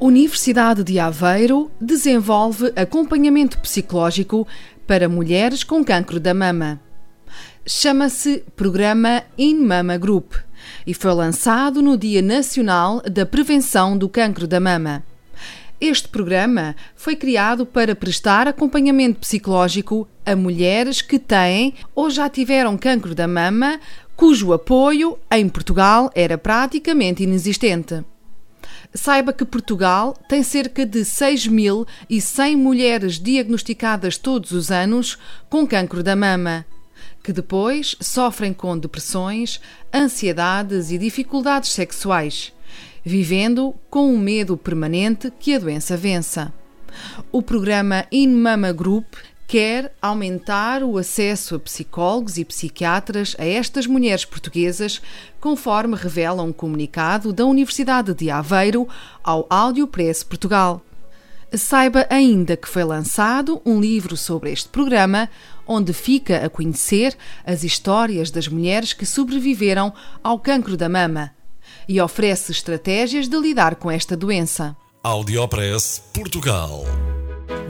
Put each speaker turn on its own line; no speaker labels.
Universidade de Aveiro desenvolve acompanhamento psicológico para mulheres com cancro da mama. Chama-se Programa In Mama Group e foi lançado no Dia Nacional da Prevenção do Cancro da Mama. Este programa foi criado para prestar acompanhamento psicológico a mulheres que têm ou já tiveram cancro da mama, cujo apoio em Portugal era praticamente inexistente. Saiba que Portugal tem cerca de 6.100 mulheres diagnosticadas todos os anos com cancro da mama, que depois sofrem com depressões, ansiedades e dificuldades sexuais, vivendo com o medo permanente que a doença vença. O programa In Mama Group quer aumentar o acesso a psicólogos e psiquiatras a estas mulheres portuguesas, conforme revela um comunicado da Universidade de Aveiro ao Audio Press Portugal. Saiba ainda que foi lançado um livro sobre este programa, onde fica a conhecer as histórias das mulheres que sobreviveram ao cancro da mama e oferece estratégias de lidar com esta doença.
Audiopress Portugal.